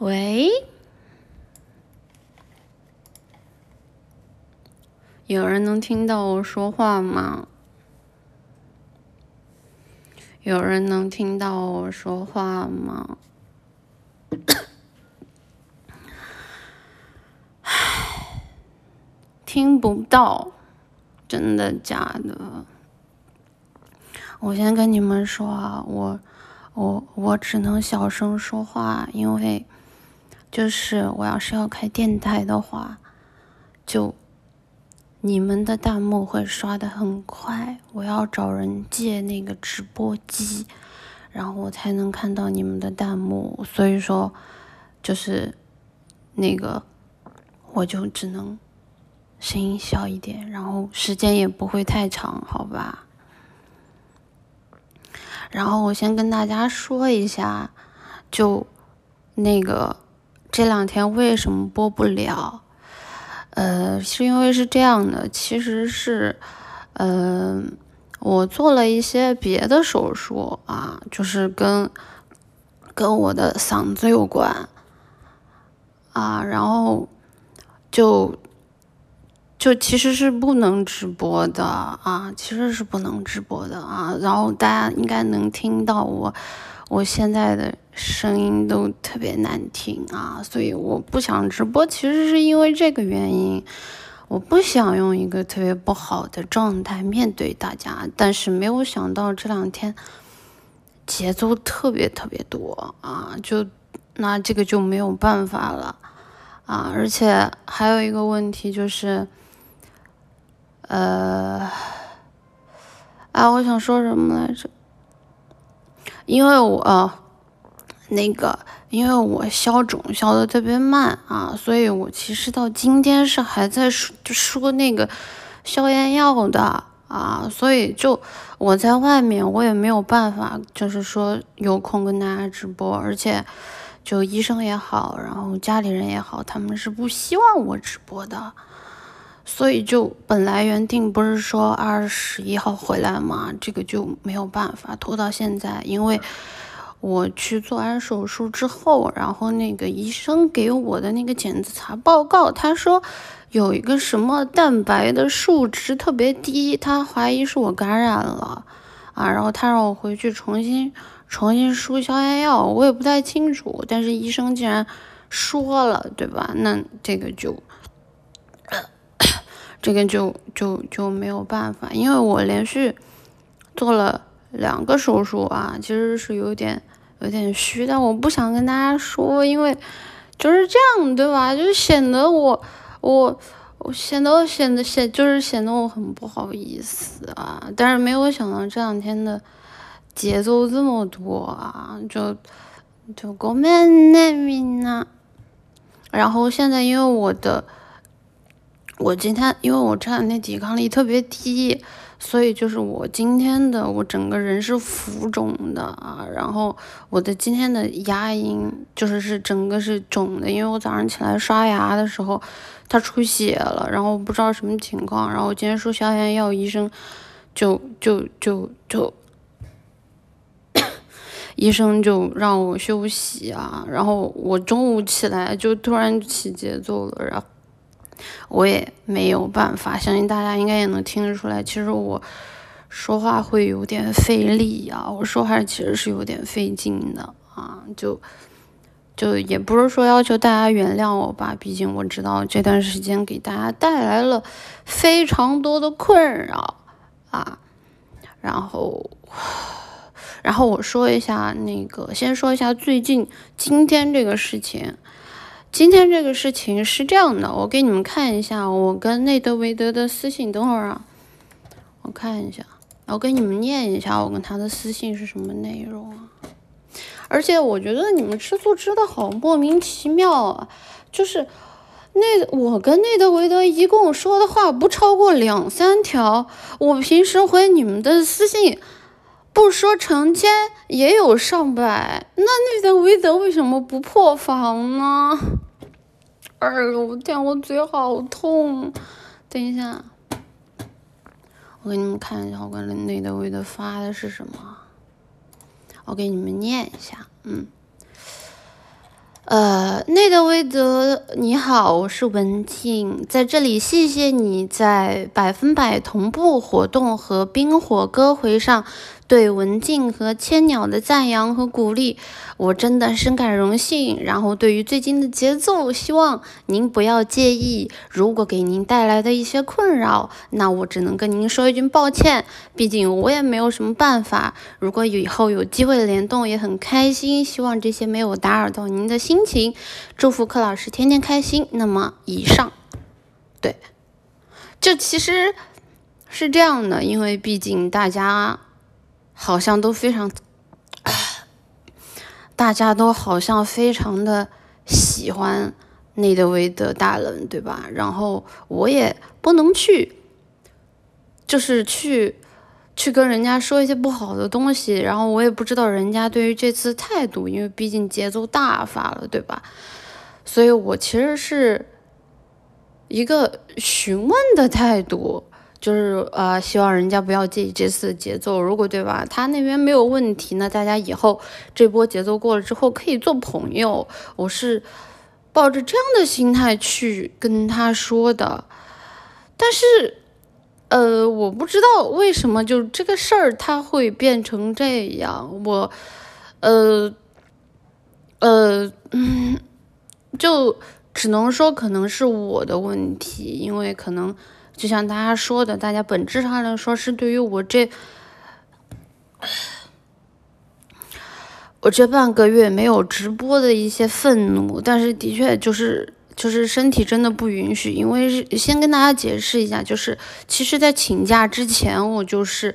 喂，有人能听到我说话吗？有人能听到我说话吗？唉，听不到，真的假的？我先跟你们说啊，我我我只能小声说话，因为就是我要是要开电台的话，就你们的弹幕会刷的很快，我要找人借那个直播机，然后我才能看到你们的弹幕，所以说就是那个我就只能声音小一点，然后时间也不会太长，好吧？然后我先跟大家说一下，就那个这两天为什么播不了？呃，是因为是这样的，其实是，嗯，我做了一些别的手术啊，就是跟跟我的嗓子有关啊，然后就。就其实是不能直播的啊，其实是不能直播的啊。然后大家应该能听到我，我现在的声音都特别难听啊，所以我不想直播。其实是因为这个原因，我不想用一个特别不好的状态面对大家。但是没有想到这两天节奏特别特别多啊，就那这个就没有办法了啊。而且还有一个问题就是。呃，啊，我想说什么来着？因为我那个，因为我消肿消的特别慢啊，所以我其实到今天是还在说就说那个消炎药的啊，所以就我在外面我也没有办法，就是说有空跟大家直播，而且就医生也好，然后家里人也好，他们是不希望我直播的。所以就本来原定不是说二十一号回来嘛，这个就没有办法拖到现在，因为我去做完手术之后，然后那个医生给我的那个检查报告，他说有一个什么蛋白的数值特别低，他怀疑是我感染了啊，然后他让我回去重新重新输消炎药，我也不太清楚，但是医生既然说了，对吧？那这个就。这个就就就没有办法，因为我连续做了两个手术啊，其实是有点有点虚，但我不想跟大家说，因为就是这样，对吧？就显得我我我显得显得显就是显得我很不好意思啊。但是没有想到这两天的节奏这么多啊，就就ごめんねみんな。然后现在因为我的。 我今天因为我这两天抵抗力特别低，所以就是我今天的我整个人是浮肿的啊，然后我的今天的牙龈就是是整个是肿的，因为我早上起来刷牙的时候它出血了，然后不知道什么情况，然后我今天输消炎药，医生就就就就 医生就让我休息啊，然后我中午起来就突然起节奏了，然后。我也没有办法，相信大家应该也能听得出来，其实我说话会有点费力啊，我说话其实是有点费劲的啊，就就也不是说要求大家原谅我吧，毕竟我知道这段时间给大家带来了非常多的困扰啊，然后然后我说一下那个，先说一下最近今天这个事情。今天这个事情是这样的，我给你们看一下我跟内德维德的私信。等会儿啊，我看一下，我给你们念一下我跟他的私信是什么内容啊。而且我觉得你们吃醋吃的好莫名其妙啊，就是那我跟内德维德一共说的话不超过两三条，我平时回你们的私信。不说成千也有上百，那那德维德为什么不破防呢？哎呦天，我嘴好痛！等一下，我给你们看一下我跟内德维德发的是什么，我给你们念一下，嗯，呃，内德维德，你好，我是文静，在这里谢谢你在百分百同步活动和冰火歌回上。对文静和千鸟的赞扬和鼓励，我真的深感荣幸。然后对于最近的节奏，希望您不要介意。如果给您带来的一些困扰，那我只能跟您说一句抱歉。毕竟我也没有什么办法。如果以后有机会联动，也很开心。希望这些没有打扰到您的心情。祝福柯老师天天开心。那么以上，对，就其实是这样的，因为毕竟大家。好像都非常，大家都好像非常的喜欢内德维德大人，对吧？然后我也不能去，就是去去跟人家说一些不好的东西，然后我也不知道人家对于这次态度，因为毕竟节奏大发了，对吧？所以我其实是一个询问的态度。就是呃，希望人家不要介意这次节奏，如果对吧？他那边没有问题，那大家以后这波节奏过了之后可以做朋友。我是抱着这样的心态去跟他说的，但是呃，我不知道为什么就这个事儿他会变成这样，我呃呃嗯，就只能说可能是我的问题，因为可能。就像大家说的，大家本质上来说是对于我这我这半个月没有直播的一些愤怒，但是的确就是就是身体真的不允许。因为先跟大家解释一下，就是其实，在请假之前，我就是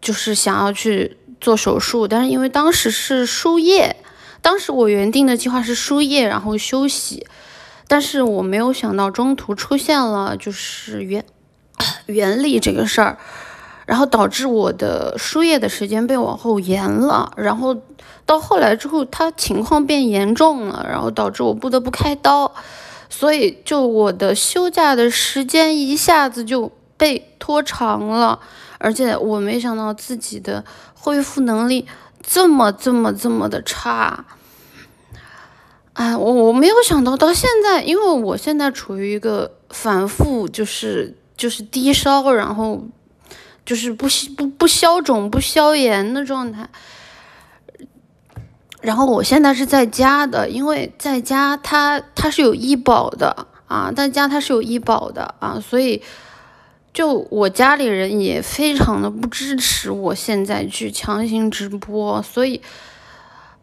就是想要去做手术，但是因为当时是输液，当时我原定的计划是输液然后休息。但是我没有想到中途出现了就是原 原理这个事儿，然后导致我的输液的时间被往后延了，然后到后来之后，他情况变严重了，然后导致我不得不开刀，所以就我的休假的时间一下子就被拖长了，而且我没想到自己的恢复能力这么这么这么的差。哎，我我没有想到到现在，因为我现在处于一个反复就是就是低烧，然后就是不不不消肿不消炎的状态。然后我现在是在家的，因为在家他他是有医保的啊，在家他是有医保的啊，所以就我家里人也非常的不支持我现在去强行直播，所以。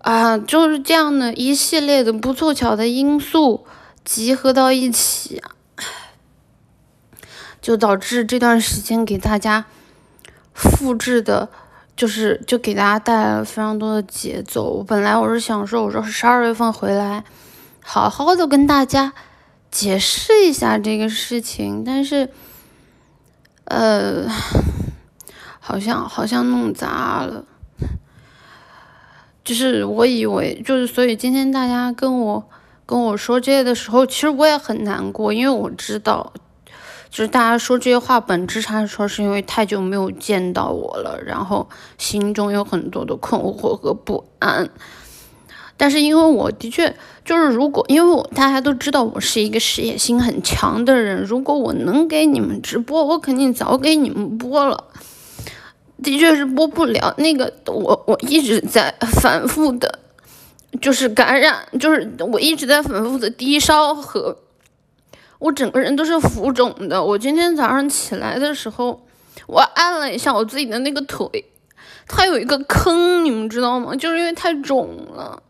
啊，就是这样的一系列的不凑巧的因素集合到一起，就导致这段时间给大家复制的，就是就给大家带来了非常多的节奏。我本来我是想说，我说十二月份回来，好好的跟大家解释一下这个事情，但是，呃，好像好像弄砸了。就是我以为，就是所以今天大家跟我跟我说这些的时候，其实我也很难过，因为我知道，就是大家说这些话本质上说是因为太久没有见到我了，然后心中有很多的困惑和不安。但是因为我的确就是如果因为我大家都知道我是一个事业心很强的人，如果我能给你们直播，我肯定早给你们播了。的确是播不了，那个我我一直在反复的，就是感染，就是我一直在反复的低烧和，我整个人都是浮肿的。我今天早上起来的时候，我按了一下我自己的那个腿，它有一个坑，你们知道吗？就是因为太肿了。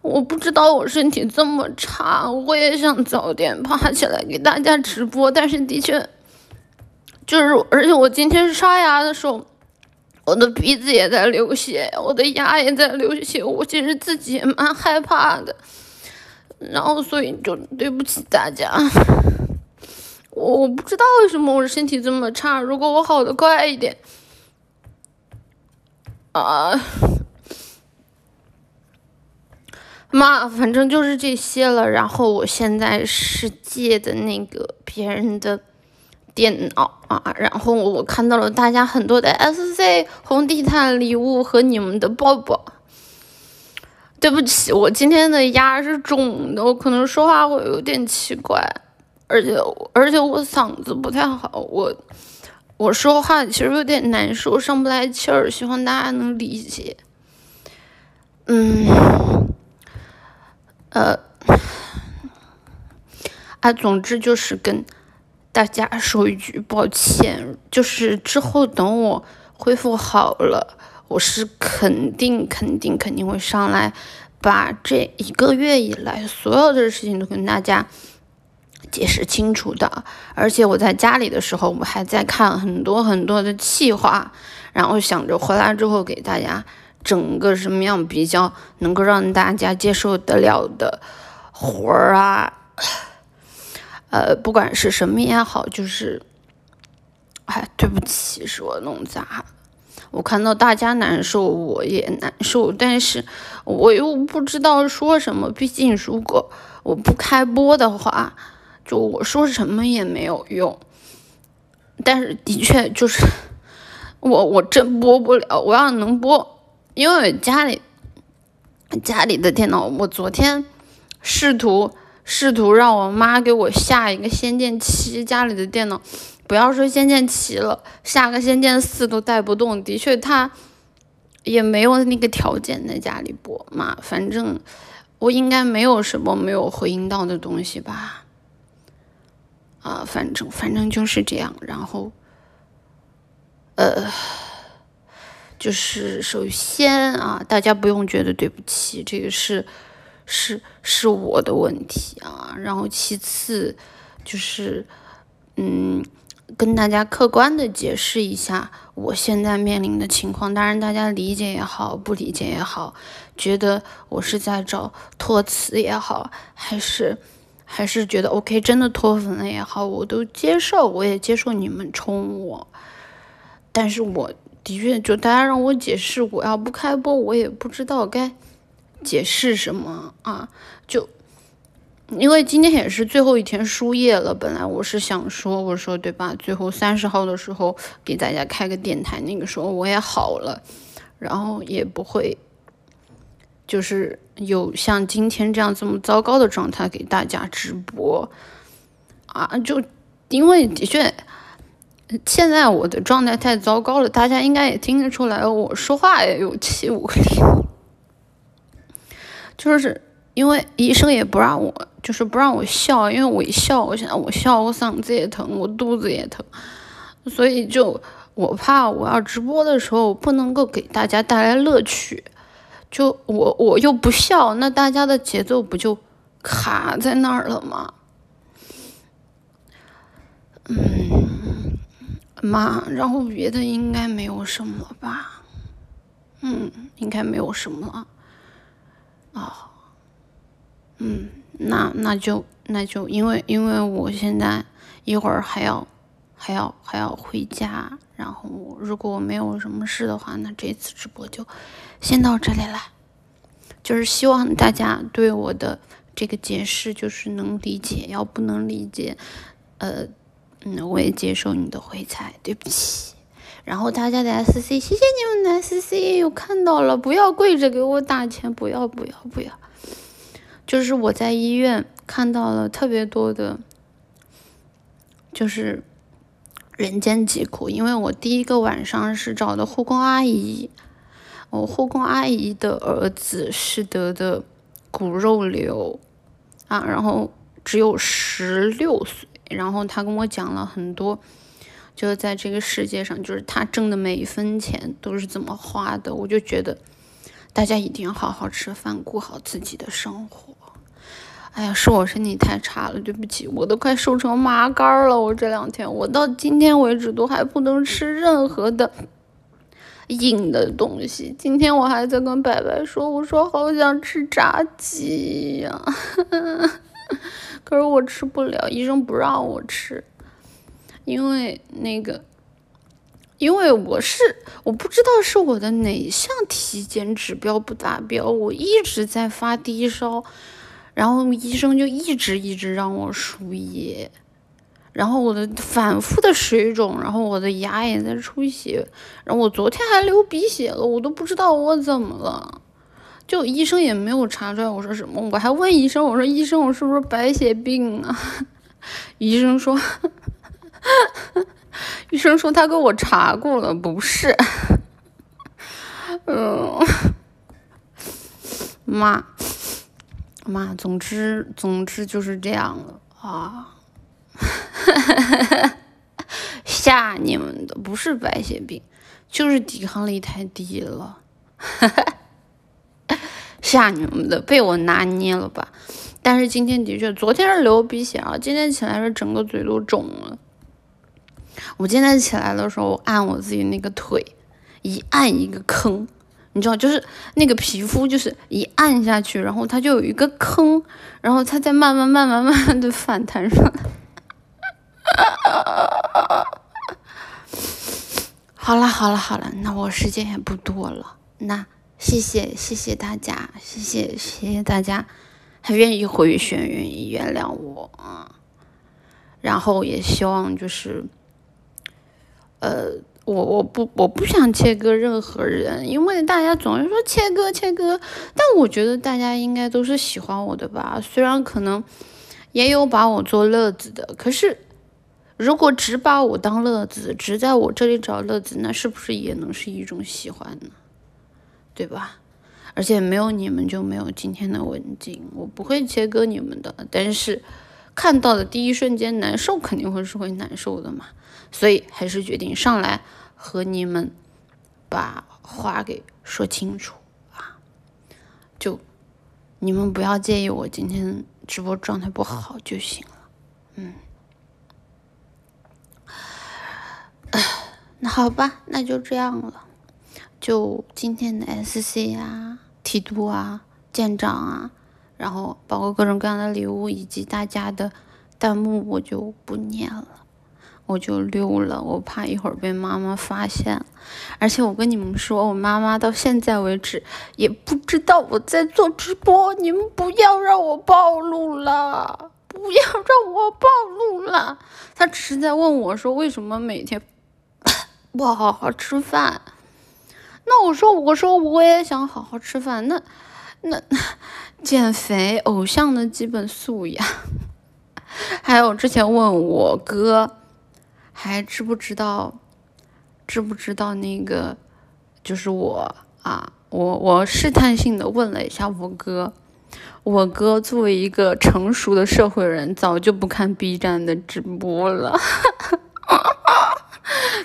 我不知道我身体这么差，我也想早点爬起来给大家直播，但是的确。就是，而且我今天刷牙的时候，我的鼻子也在流血，我的牙也在流血，我其实自己也蛮害怕的。然后，所以就对不起大家，我我不知道为什么我身体这么差。如果我好的快一点，啊，妈，反正就是这些了。然后我现在是借的那个别人的。电脑啊，然后我看到了大家很多的 SC 红地毯礼物和你们的抱抱，对不起，我今天的牙是肿的，我可能说话会有点奇怪，而且而且我嗓子不太好，我我说话其实有点难受，上不来气儿，希望大家能理解。嗯，呃，啊，总之就是跟大家说一句抱歉，就是之后等我恢复好了。我是肯定肯定肯定会上来，把这一个月以来所有的事情都跟大家解释清楚的。而且我在家里的时候，我还在看很多很多的气话，然后想着回来之后给大家整个什么样比较能够让大家接受得了的活儿啊，呃，不管是什么也好，就是，哎，对不起，是我弄砸。我看到大家难受，我也难受，但是我又不知道说什么。毕竟如果我不开播的话，就我说什么也没有用。但是的确就是我，我真播不了。我要能播，因为家里家里的电脑，我昨天试图试图让我妈给我下一个《仙剑七》，家里的电脑。不要说《仙剑七》了，下个《仙剑四》都带不动。的确，他也没有那个条件在家里播嘛。反正我应该没有什么没有回应到的东西吧。啊，反正反正就是这样。然后，呃，就是首先啊，大家不用觉得对不起，这个是是是我的问题啊。然后其次就是嗯。跟大家客观的解释一下我现在面临的情况，当然大家理解也好，不理解也好，觉得我是在找托词也好，还是还是觉得 OK 真的脱粉了也好，我都接受，我也接受你们冲我，但是我的确就大家让我解释，我要不开播，我也不知道该解释什么啊，就。因为今天也是最后一天输液了，本来我是想说，我说对吧？最后三十号的时候给大家开个电台，那个时候我也好了，然后也不会，就是有像今天这样这么糟糕的状态给大家直播啊！就因为的确，现在我的状态太糟糕了，大家应该也听得出来，我说话也有气无力，就是。因为医生也不让我，就是不让我笑，因为我一笑，我现在我笑，我嗓子也疼，我肚子也疼，所以就我怕我要直播的时候不能够给大家带来乐趣，就我我又不笑，那大家的节奏不就卡在那儿了吗？嗯，妈，然后别的应该没有什么吧？嗯，应该没有什么啊。嗯，那那就那就因为因为我现在一会儿还要还要还要回家，然后如果我没有什么事的话，那这次直播就先到这里了。就是希望大家对我的这个解释就是能理解，要不能理解，呃，嗯，我也接受你的回踩，对不起。然后大家的 SC，谢谢你们的 SC，我看到了，不要跪着给我打钱，不要不要不要。就是我在医院看到了特别多的，就是人间疾苦。因为我第一个晚上是找的护工阿姨，我护工阿姨的儿子是得的骨肉瘤啊，然后只有十六岁，然后他跟我讲了很多，就是在这个世界上，就是他挣的每一分钱都是怎么花的，我就觉得大家一定要好好吃饭，过好自己的生活。哎呀，是我身体太差了，对不起，我都快瘦成麻杆了。我这两天，我到今天为止都还不能吃任何的硬的东西。今天我还在跟白白说，我说好想吃炸鸡呀，可是我吃不了，医生不让我吃，因为那个，因为我是我不知道是我的哪项体检指标不达标，我一直在发低烧。然后医生就一直一直让我输液，然后我的反复的水肿，然后我的牙也在出血，然后我昨天还流鼻血了，我都不知道我怎么了。就医生也没有查出来我说什么，我还问医生，我说医生我是不是白血病啊？医生说，医生说他给我查过了，不是。嗯，妈，妈，总之总之就是这样了啊。吓你们的不是白血病，就是抵抗力太低了。吓你们的，被我拿捏了吧？但是今天的确，昨天是流鼻血啊，今天起来是整个嘴都肿了。我今天起来的时候，我按我自己那个腿，一按一个坑，你知道，就是那个皮肤，就是一按下去，然后它就有一个坑，然后它再慢慢慢慢慢慢的反弹上来。好了好了好了，那我时间也不多了，那谢谢谢谢大家，谢谢谢谢大家，还愿意回旋，愿意原谅我啊，然后也希望就是，呃，我我不我不想切割任何人，因为大家总是说切割切割，但我觉得大家应该都是喜欢我的吧，虽然可能也有把我做乐子的，可是。如果只把我当乐子，只在我这里找乐子，那是不是也能是一种喜欢呢？对吧？而且没有你们就没有今天的文静，我不会切割你们的。但是看到的第一瞬间难受，肯定会是会难受的嘛。所以还是决定上来和你们把话给说清楚啊！就你们不要介意我今天直播状态不好就行了。嗯。那好吧，那就这样了。就今天的 SC 啊、提督啊、舰长啊，然后包括各种各样的礼物以及大家的弹幕，我就不念了，我就溜了。我怕一会儿被妈妈发现。而且我跟你们说，我妈妈到现在为止也不知道我在做直播。你们不要让我暴露了，不要让我暴露了。她只是在问我说，为什么每天。不好好吃饭，那我说我说我也想好好吃饭，那那减肥偶像的基本素养，还有之前问我哥还知不知道知不知道那个就是我啊，我我试探性的问了一下我哥，我哥作为一个成熟的社会人，早就不看 B 站的直播了。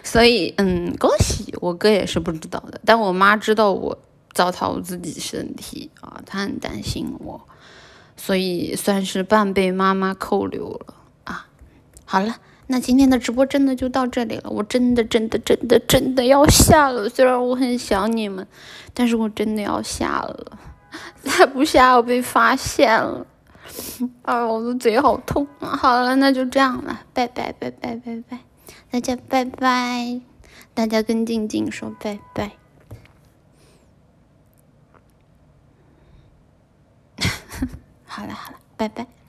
所以，嗯，恭喜我哥也是不知道的，但我妈知道我糟蹋我自己身体啊，她很担心我，所以算是半被妈妈扣留了啊。好了，那今天的直播真的就到这里了，我真的真的真的真的要下了，虽然我很想你们，但是我真的要下了，再不下我被发现了，啊，我的嘴好痛。好了，那就这样了，拜拜拜拜拜拜。大家拜拜，大家跟静静说拜拜。好了好了，拜拜。